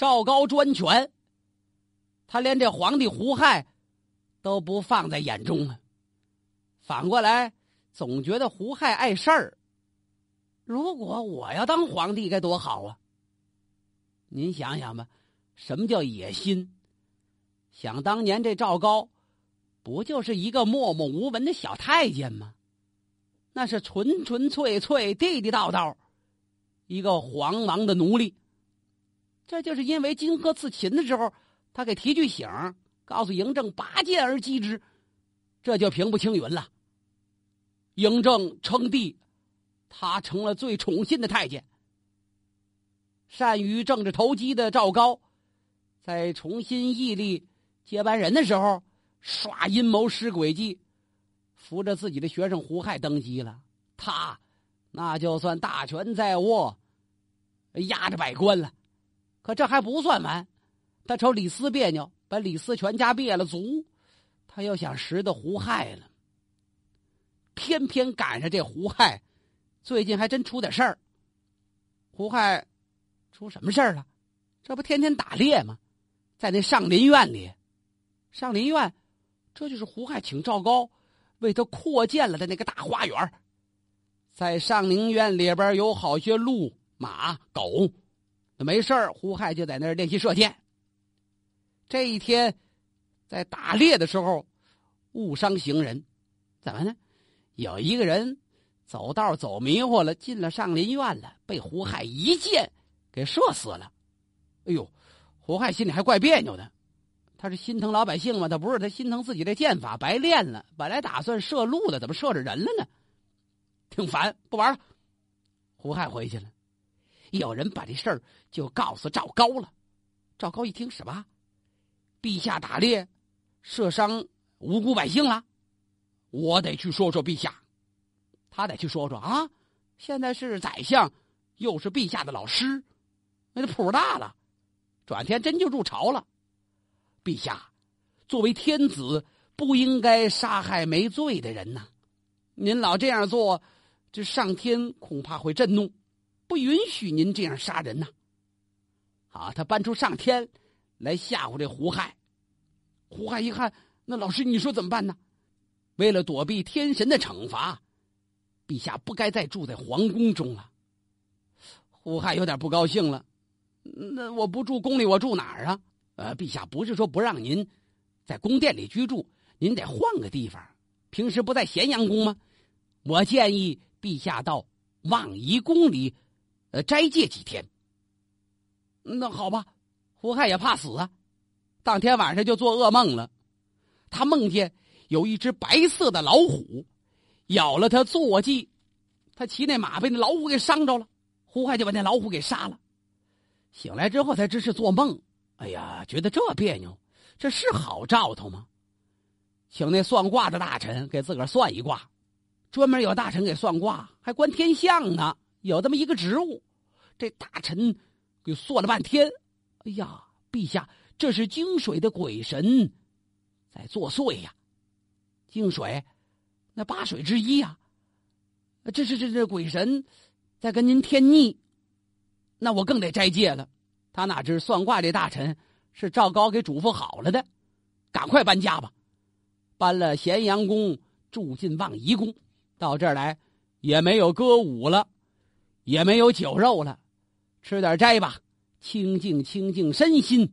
赵高专权，他连这皇帝胡亥都不放在眼中啊。反过来，总觉得胡亥碍事儿。如果我要当皇帝，该多好啊！您想想吧，什么叫野心？想当年这赵高，不就是一个默默无闻的小太监吗？那是纯纯粹粹、地地道道，一个皇王的奴隶。这就是因为荆轲刺秦的时候，他给提句醒，告诉嬴政拔剑而击之，这就平步青云了。嬴政称帝，他成了最宠信的太监。善于政治投机的赵高，在重新屹立接班人的时候，耍阴谋施诡计，扶着自己的学生胡亥登基了。他那就算大权在握，压着百官了。可这还不算完，他瞅李斯别扭，把李斯全家灭了族，他又想拾得胡亥了。偏偏赶上这胡亥，最近还真出点事儿。胡亥。出什么事儿了？这不天天打猎吗？在那上林苑里，上林苑，这就是胡亥请赵高为他扩建了的那个大花园。在上林苑里边有好些鹿、马、狗，没事胡亥就在那儿练习射箭。这一天，在打猎的时候误伤行人，怎么呢？有一个人走道走迷糊了，进了上林苑了，被胡亥一箭。给射死了，哎呦，胡亥心里还怪别扭的。他是心疼老百姓吗？他不是，他心疼自己这剑法白练了。本来打算射鹿的，怎么射着人了呢？挺烦，不玩了。胡亥回去了。有人把这事儿就告诉赵高了。赵高一听，什么？陛下打猎，射伤无辜百姓了？我得去说说陛下。他得去说说啊！现在是宰相，又是陛下的老师。那谱大了，转天真就入朝了。陛下，作为天子，不应该杀害没罪的人呐！您老这样做，这上天恐怕会震怒，不允许您这样杀人呐！啊，他搬出上天来吓唬这胡亥。胡亥一看，那老师你说怎么办呢？为了躲避天神的惩罚，陛下不该再住在皇宫中了。胡亥有点不高兴了。那我不住宫里，我住哪儿啊？呃，陛下不是说不让您在宫殿里居住，您得换个地方。平时不在咸阳宫吗？我建议陛下到望夷宫里，呃，斋戒几天。那好吧，胡亥也怕死啊，当天晚上就做噩梦了。他梦见有一只白色的老虎咬了他坐骑，他骑那马被那老虎给伤着了，胡亥就把那老虎给杀了。醒来之后才知是做梦，哎呀，觉得这别扭，这是好兆头吗？请那算卦的大臣给自个儿算一卦，专门有大臣给算卦，还观天象呢，有这么一个职务。这大臣给算了半天，哎呀，陛下，这是金水的鬼神在作祟呀！金水，那八水之一呀，这是这这鬼神在跟您添腻。那我更得斋戒了。他哪知算卦这大臣是赵高给嘱咐好了的，赶快搬家吧。搬了咸阳宫，住进望夷宫。到这儿来，也没有歌舞了，也没有酒肉了，吃点斋吧，清静清静身心。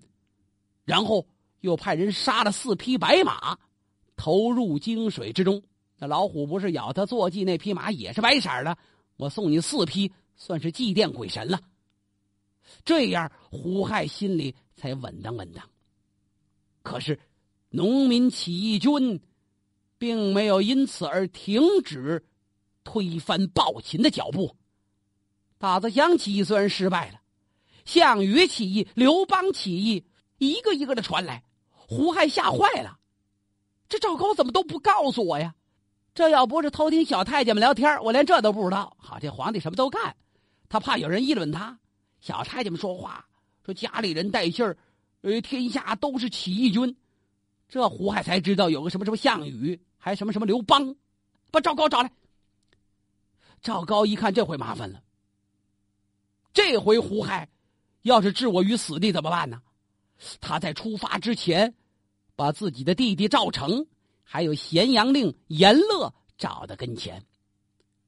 然后又派人杀了四匹白马，投入泾水之中。那老虎不是咬他坐骑那匹马也是白色的，我送你四匹，算是祭奠鬼神了。这样，胡亥心里才稳当稳当。可是，农民起义军并没有因此而停止推翻暴秦的脚步。打子祥起义虽然失败了，项羽起义、刘邦起义一个一个的传来，胡亥吓坏了。这赵高怎么都不告诉我呀？这要不是偷听小太监们聊天，我连这都不知道。好，这皇帝什么都干，他怕有人议论他。小太监们说话，说家里人带信儿，呃，天下都是起义军。这胡亥才知道有个什么什么项羽，还什么什么刘邦，把赵高找来。赵高一看，这回麻烦了。这回胡亥要是置我于死地怎么办呢？他在出发之前，把自己的弟弟赵成，还有咸阳令严乐找到跟前。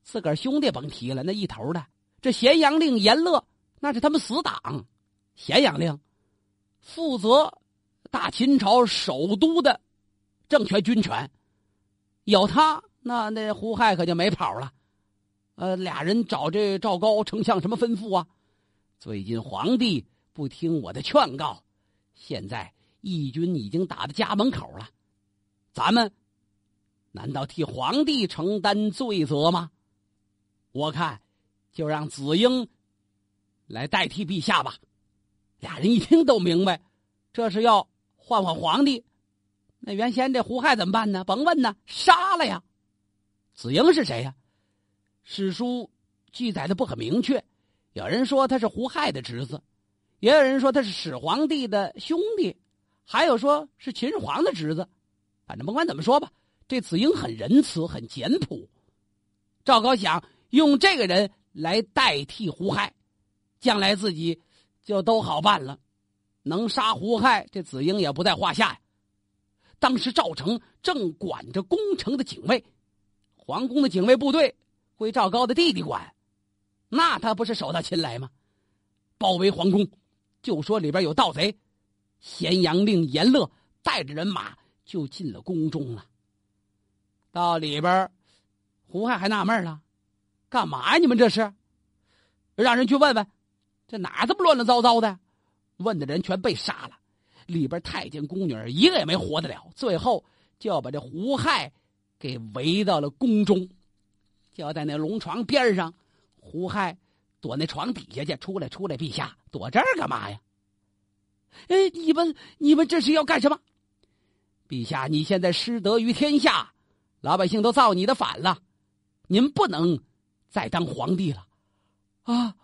自个儿兄弟甭提了，那一头的这咸阳令严乐，那是他们死党。咸阳令负责大秦朝首都的政权军权，有他，那那胡亥可就没跑了。呃，俩人找这赵高丞相什么吩咐啊？最近皇帝不听我的劝告，现在义军已经打到家门口了，咱们难道替皇帝承担罪责吗？我看就让子婴来代替陛下吧。俩人一听都明白，这是要换换皇帝。那原先这胡亥怎么办呢？甭问呢，杀了呀。子婴是谁呀？史书记载的不很明确，有人说他是胡亥的侄子，也有人说他是始皇帝的兄弟，还有说是秦始皇的侄子。反正甭管怎么说吧，这子婴很仁慈，很简朴。赵高想用这个人来代替胡亥，将来自己就都好办了。能杀胡亥，这子婴也不在话下呀。当时赵成正管着宫城的警卫，皇宫的警卫部队。归赵高的弟弟管，那他不是手到擒来吗？包围皇宫，就说里边有盗贼。咸阳令严乐带着人马就进了宫中了。到里边，胡亥还纳闷了：干嘛呀？你们这是？让人去问问，这哪这么乱乱糟糟的？问的人全被杀了，里边太监宫女一个也没活得了。最后就要把这胡亥给围到了宫中。就要在那龙床边上，胡亥躲那床底下去。出来，出来，陛下，躲这儿干嘛呀？哎，你们，你们这是要干什么？陛下，你现在失德于天下，老百姓都造你的反了，您不能再当皇帝了。啊，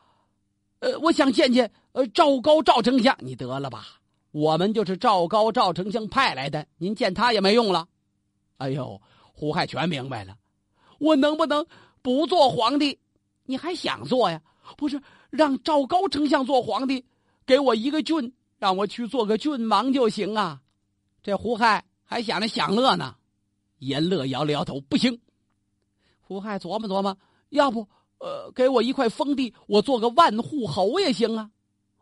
呃，我想见见呃赵高赵丞相，你得了吧？我们就是赵高赵丞相派来的，您见他也没用了。哎呦，胡亥全明白了，我能不能？不做皇帝，你还想做呀？不是让赵高丞相做皇帝，给我一个郡，让我去做个郡王就行啊！这胡亥还想着享乐呢。严乐摇了摇头，不行。胡亥琢磨琢磨，要不，呃，给我一块封地，我做个万户侯也行啊。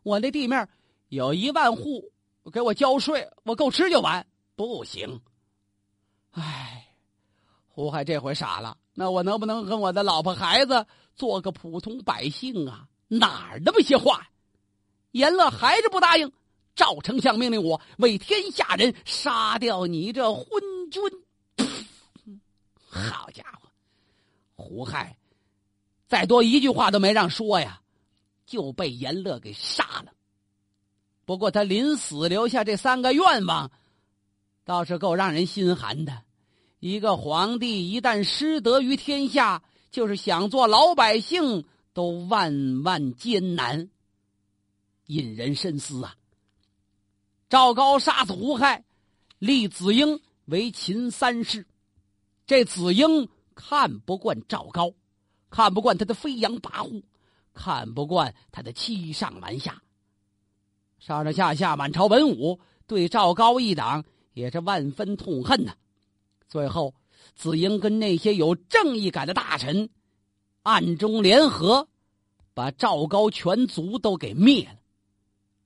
我那地面有一万户，给我交税，我够吃就完。不行。唉，胡亥这回傻了。那我能不能跟我的老婆孩子做个普通百姓啊？哪儿那么些话？严乐还是不答应。赵丞相命令我为天下人杀掉你这昏君。好家伙，胡亥再多一句话都没让说呀，就被严乐给杀了。不过他临死留下这三个愿望，倒是够让人心寒的。一个皇帝一旦失德于天下，就是想做老百姓都万万艰难，引人深思啊！赵高杀死胡亥，立子婴为秦三世。这子婴看不惯赵高，看不惯他的飞扬跋扈，看不惯他的欺上瞒下。上上下下满朝文武对赵高一党也是万分痛恨呐。最后，子婴跟那些有正义感的大臣暗中联合，把赵高全族都给灭了。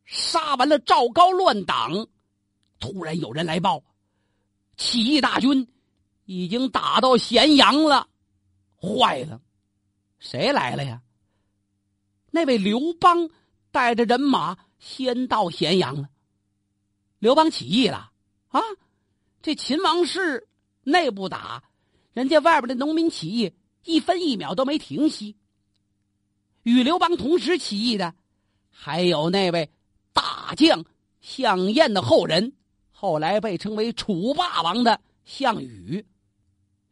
杀完了赵高乱党，突然有人来报，起义大军已经打到咸阳了。坏了，谁来了呀？那位刘邦带着人马先到咸阳了。刘邦起义了啊！这秦王室。内部打，人家外边的农民起义一分一秒都没停息。与刘邦同时起义的，还有那位大将项燕的后人，后来被称为楚霸王的项羽。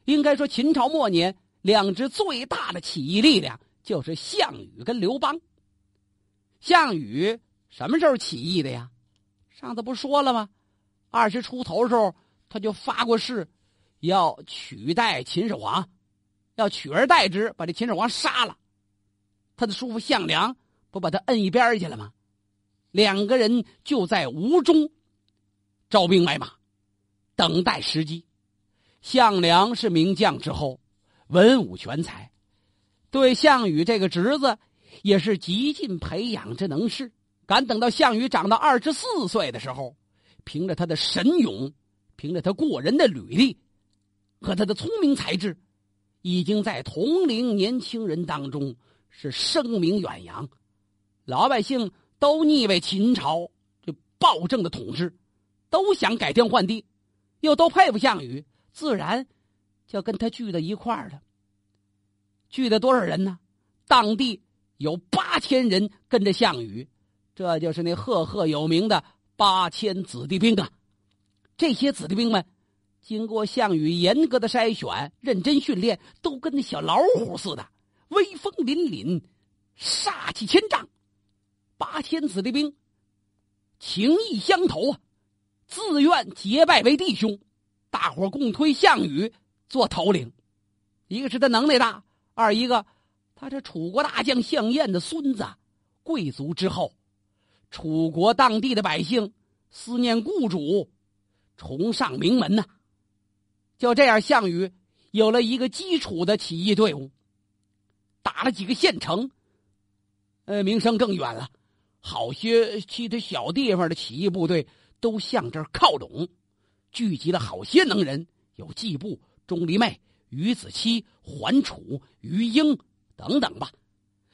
应该说，秦朝末年两支最大的起义力量就是项羽跟刘邦。项羽什么时候起义的呀？上次不说了吗？二十出头时候他就发过誓。要取代秦始皇，要取而代之，把这秦始皇杀了。他的叔父项梁不把他摁一边去了吗？两个人就在吴中招兵买马，等待时机。项梁是名将之后，文武全才，对项羽这个侄子也是极尽培养之能事。敢等到项羽长到二十四岁的时候，凭着他的神勇，凭着他过人的履历和他的聪明才智，已经在同龄年轻人当中是声名远扬，老百姓都腻歪秦朝这暴政的统治，都想改天换地，又都佩服项羽。自然，就跟他聚到一块儿了。聚的多少人呢？当地有八千人跟着项羽，这就是那赫赫有名的八千子弟兵啊！这些子弟兵们，经过项羽严格的筛选、认真训练，都跟那小老虎似的，威风凛凛，煞气千丈。八千子弟兵，情义相投啊，自愿结拜为弟兄。大伙共推项羽做头领，一个是他能耐大，二一个他这楚国大将项燕的孙子，贵族之后，楚国当地的百姓思念故主，崇尚名门呐。就这样，项羽有了一个基础的起义队伍，打了几个县城，呃，名声更远了。好些其他小地方的起义部队都向这儿靠拢。聚集了好些能人，有季布、钟离昧、于子期、桓楚、于英等等吧。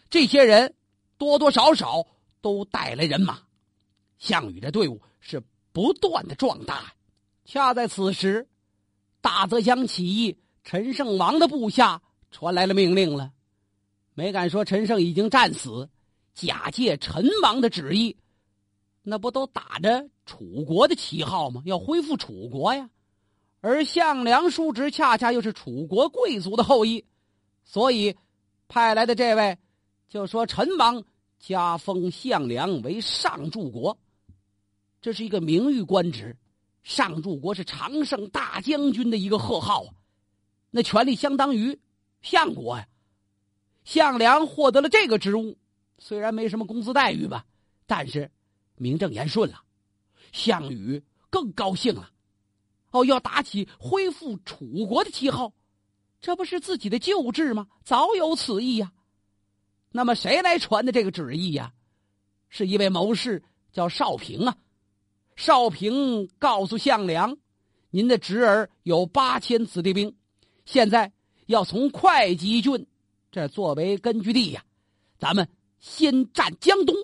这些人多多少少都带来人马，项羽的队伍是不断的壮大。恰在此时，大泽乡起义陈胜王的部下传来了命令了，没敢说陈胜已经战死，假借陈王的旨意。那不都打着楚国的旗号吗？要恢复楚国呀！而项梁叔侄恰恰又是楚国贵族的后裔，所以派来的这位就说：“陈王加封项梁为上柱国，这是一个名誉官职。上柱国是常胜大将军的一个贺号啊，那权力相当于相国呀。项梁获得了这个职务，虽然没什么工资待遇吧，但是。”名正言顺了，项羽更高兴了。哦，要打起恢复楚国的旗号，这不是自己的旧制吗？早有此意呀。那么谁来传的这个旨意呀？是一位谋士，叫少平啊。少平告诉项梁：“您的侄儿有八千子弟兵，现在要从会稽郡这作为根据地呀，咱们先占江东。”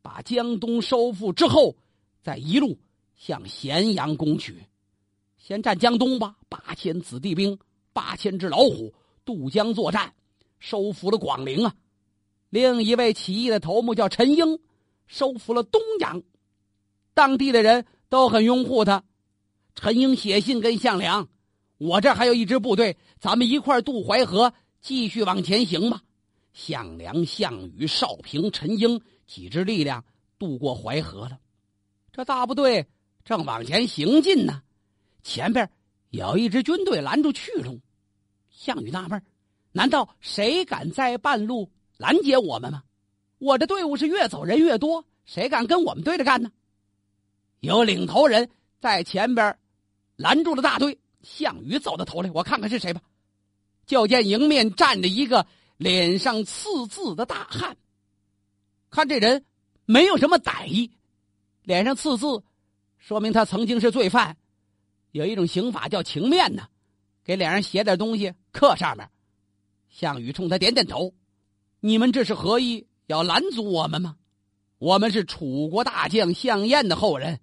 把江东收复之后，再一路向咸阳攻取。先占江东吧，八千子弟兵，八千只老虎渡江作战，收复了广陵啊。另一位起义的头目叫陈英，收复了东阳，当地的人都很拥护他。陈英写信跟项梁：“我这还有一支部队，咱们一块渡淮河，继续往前行吧。”项梁、项羽、少平、陈英。几支力量渡过淮河了，这大部队正往前行进呢。前边有一支军队拦住去路，项羽纳闷：难道谁敢在半路拦截我们吗？我这队伍是越走人越多，谁敢跟我们对着干呢？有领头人在前边拦住了大队，项羽走到头来，我看看是谁吧。就见迎面站着一个脸上刺字的大汉。看这人没有什么歹意，脸上刺字，说明他曾经是罪犯。有一种刑法叫情面呢，给脸上写点东西刻上面。项羽冲他点点头：“你们这是何意？要拦阻我们吗？我们是楚国大将项燕的后人，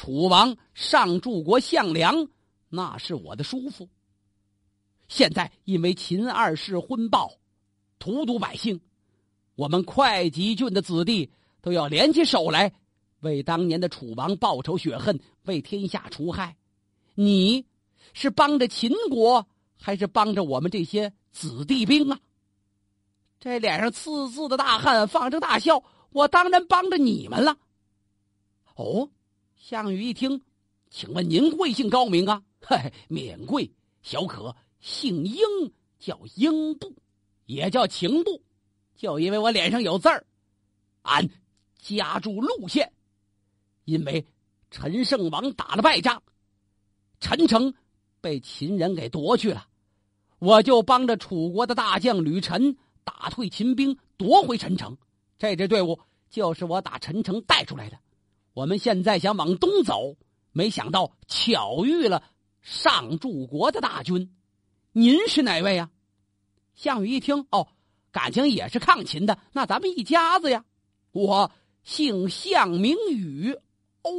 楚王上柱国项梁，那是我的叔父。现在因为秦二世昏暴，荼毒百姓。”我们会稽郡的子弟都要联起手来，为当年的楚王报仇雪恨，为天下除害。你是帮着秦国，还是帮着我们这些子弟兵啊？这脸上刺字的大汉放声大笑：“我当然帮着你们了。”哦，项羽一听，请问您贵姓高明啊？嘿，免贵，小可姓英，叫英布，也叫秦布。就因为我脸上有字儿，俺家住路县，因为陈胜王打了败仗，陈城被秦人给夺去了，我就帮着楚国的大将吕臣打退秦兵，夺回陈城。这支队伍就是我打陈城带出来的。我们现在想往东走，没想到巧遇了上柱国的大军。您是哪位呀？项羽一听，哦，感情也是抗秦的，那咱们一家子呀。我姓项，名羽。哦，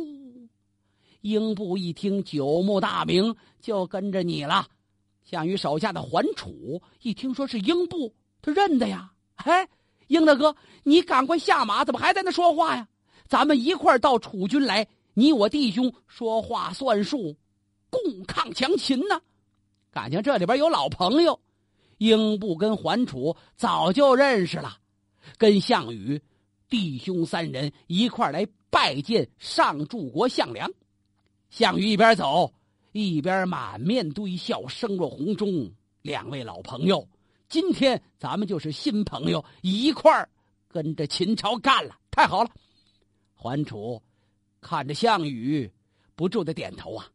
英布一听，久慕大名，就跟着你了。项羽手下的桓楚一听说是英布，他认得呀。哎，英大哥，你赶快下马，怎么还在那说话呀？咱们一块儿到楚军来，你我弟兄说话算数，共抗强秦呢。感情这里边有老朋友，英布跟桓楚早就认识了，跟项羽弟兄三人一块来拜见上柱国项梁。项羽一边走一边满面堆笑，声若洪钟。两位老朋友，今天咱们就是新朋友，一块儿跟着秦朝干了，太好了。桓楚看着项羽，不住的点头啊。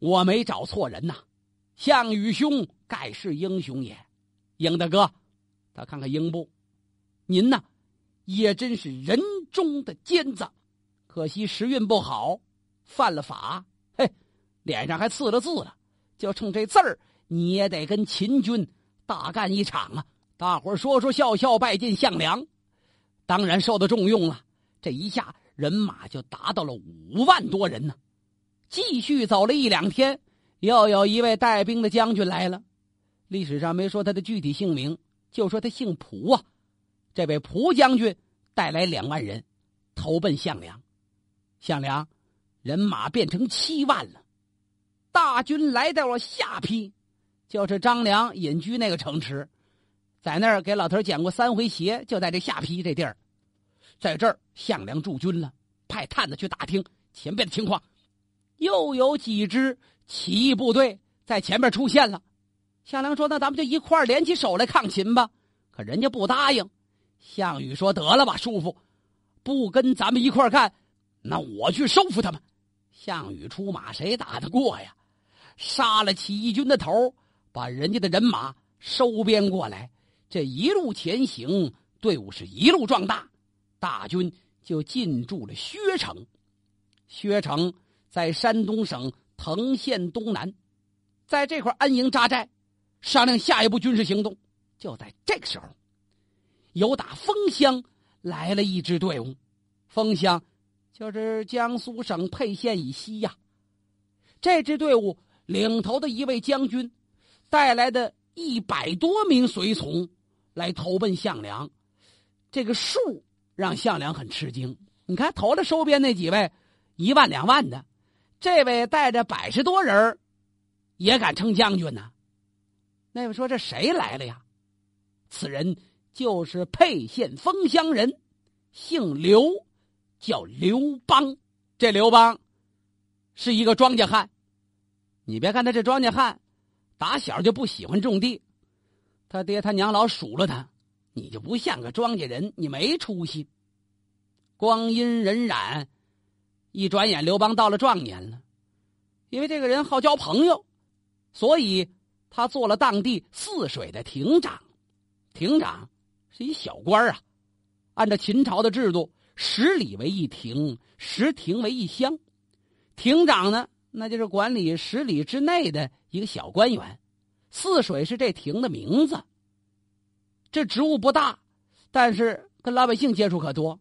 我没找错人呐，项羽兄盖世英雄也。英大哥，他看看英布，您呢，也真是人中的尖子。可惜时运不好，犯了法，嘿，脸上还刺了字了。就冲这字儿，你也得跟秦军大干一场啊！大伙儿说说笑笑，拜见项梁，当然受到重用了。这一下人马就达到了五万多人呢。继续走了一两天，又有一位带兵的将军来了。历史上没说他的具体姓名，就说他姓蒲啊。这位蒲将军带来两万人，投奔项梁。项梁人马变成七万了。大军来到了下邳，就是张良隐居那个城池，在那儿给老头捡过三回鞋，就在这下邳这地儿。在这儿，项梁驻军了，派探子去打听前边的情况。又有几支起义部队在前面出现了。项梁说：“那咱们就一块儿联起手来抗秦吧。”可人家不答应。项羽说：“得了吧，叔父，不跟咱们一块儿干，那我去收服他们。”项羽出马，谁打得过呀？杀了起义军的头，把人家的人马收编过来。这一路前行，队伍是一路壮大。大军就进驻了薛城，薛城在山东省滕县东南，在这块安营扎寨，商量下一步军事行动。就在这个时候，由打丰乡来了一支队伍，丰乡就是江苏省沛县以西呀。这支队伍领头的一位将军，带来的一百多名随从来投奔项梁，这个数。让项梁很吃惊。你看，头了收编那几位，一万两万的，这位带着百十多人也敢称将军呢。那位说：“这谁来了呀？”此人就是沛县丰乡人，姓刘，叫刘邦。这刘邦是一个庄稼汉。你别看他这庄稼汉，打小就不喜欢种地，他爹他娘老数落他。你就不像个庄稼人，你没出息。光阴荏苒，一转眼刘邦到了壮年了。因为这个人好交朋友，所以他做了当地泗水的亭长。亭长是一小官啊。按照秦朝的制度，十里为一亭，十亭为一乡。亭长呢，那就是管理十里之内的一个小官员。泗水是这亭的名字。这职务不大，但是跟老百姓接触可多。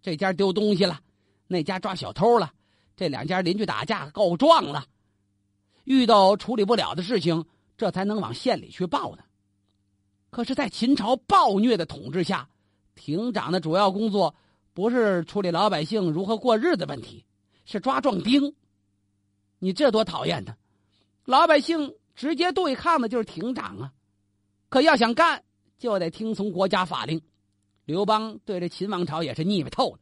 这家丢东西了，那家抓小偷了，这两家邻居打架告状了，遇到处理不了的事情，这才能往县里去报呢。可是，在秦朝暴虐的统治下，亭长的主要工作不是处理老百姓如何过日子问题，是抓壮丁。你这多讨厌呢！老百姓直接对抗的就是亭长啊，可要想干。就得听从国家法令。刘邦对这秦王朝也是腻歪透了，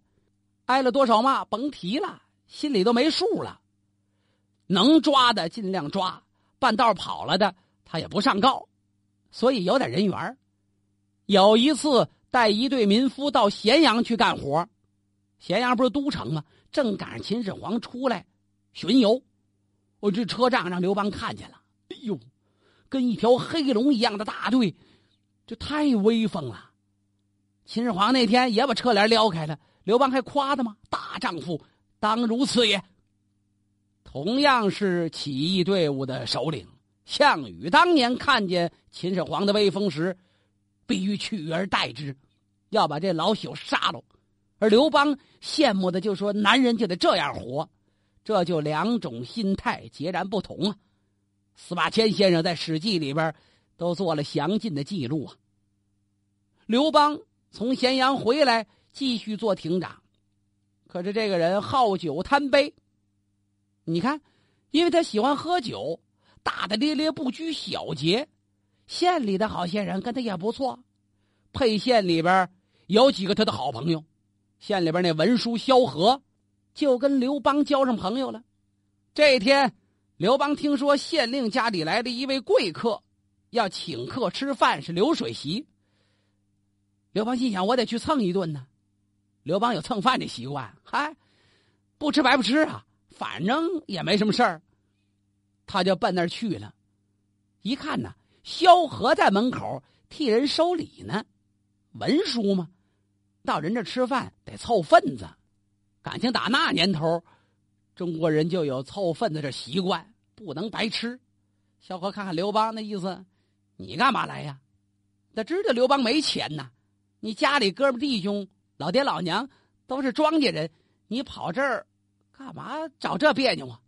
挨了多少骂甭提了，心里都没数了。能抓的尽量抓，半道跑了的他也不上告，所以有点人缘有一次带一队民夫到咸阳去干活，咸阳不是都城吗？正赶上秦始皇出来巡游，我这车仗让刘邦看见了，哎呦，跟一条黑龙一样的大队，这太威风了。秦始皇那天也把车帘撩开了，刘邦还夸他吗？大丈夫当如此也。同样是起义队伍的首领，项羽当年看见秦始皇的威风时，必须取而代之，要把这老朽杀了。而刘邦羡慕的就说：“男人就得这样活。”这就两种心态截然不同啊。司马迁先生在《史记》里边都做了详尽的记录啊。刘邦从咸阳回来，继续做亭长，可是这个人好酒贪杯。你看，因为他喜欢喝酒，大大咧咧，不拘小节。县里的好些人跟他也不错，沛县里边有几个他的好朋友。县里边那文书萧何，就跟刘邦交上朋友了。这一天，刘邦听说县令家里来了一位贵客，要请客吃饭，是流水席。刘邦心想：我得去蹭一顿呢。刘邦有蹭饭的习惯，嗨，不吃白不吃啊。反正也没什么事儿，他就奔那儿去了。一看呢，萧何在门口替人收礼呢。文书嘛，到人这吃饭得凑份子。感情打那年头，中国人就有凑份子这习惯，不能白吃。萧何看看刘邦那意思，你干嘛来呀？他知道刘邦没钱呐。你家里哥们弟兄、老爹老娘都是庄稼人，你跑这儿。干嘛找这别扭啊？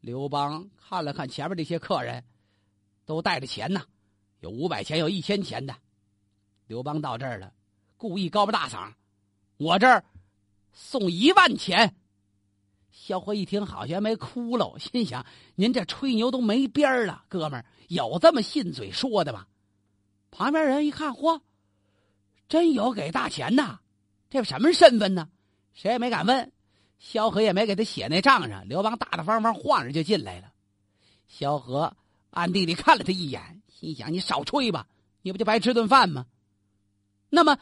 刘邦看了看前面这些客人，都带着钱呢，有五百钱，有一千钱的。刘邦到这儿了，故意高不大嗓：“我这儿送一万钱。”萧何一听，好像没哭了，心想：“您这吹牛都没边儿了，哥们儿有这么信嘴说的吗？”旁边人一看，嚯，真有给大钱呐！这什么身份呢？谁也没敢问。萧何也没给他写那账上，刘邦大大方方晃着就进来了。萧何暗地里看了他一眼，心想：“你少吹吧，你不就白吃顿饭吗？”那么，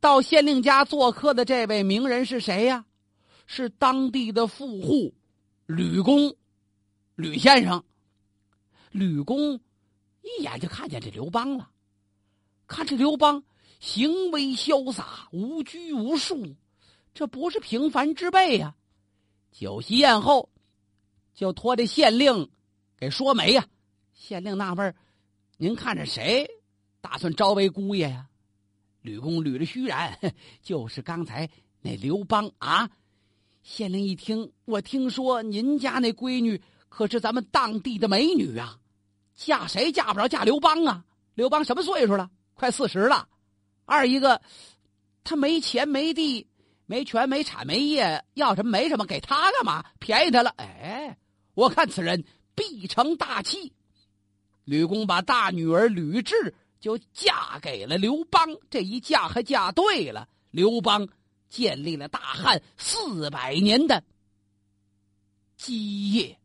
到县令家做客的这位名人是谁呀？是当地的富户吕公，吕先生。吕公一眼就看见这刘邦了，看这刘邦行为潇洒，无拘无束。这不是平凡之辈呀！酒席宴后，就托这县令给说媒呀。县令纳闷您看着谁打算招为姑爷呀？吕公捋着须髯，就是刚才那刘邦啊。县令一听，我听说您家那闺女可是咱们当地的美女啊，嫁谁嫁不着嫁刘邦啊？刘邦什么岁数了？快四十了。二一个，他没钱没地。没权没产没业，要什么没什么，给他干嘛？便宜他了。哎，我看此人必成大器。吕公把大女儿吕雉就嫁给了刘邦，这一嫁还嫁对了。刘邦建立了大汉四百年的基业。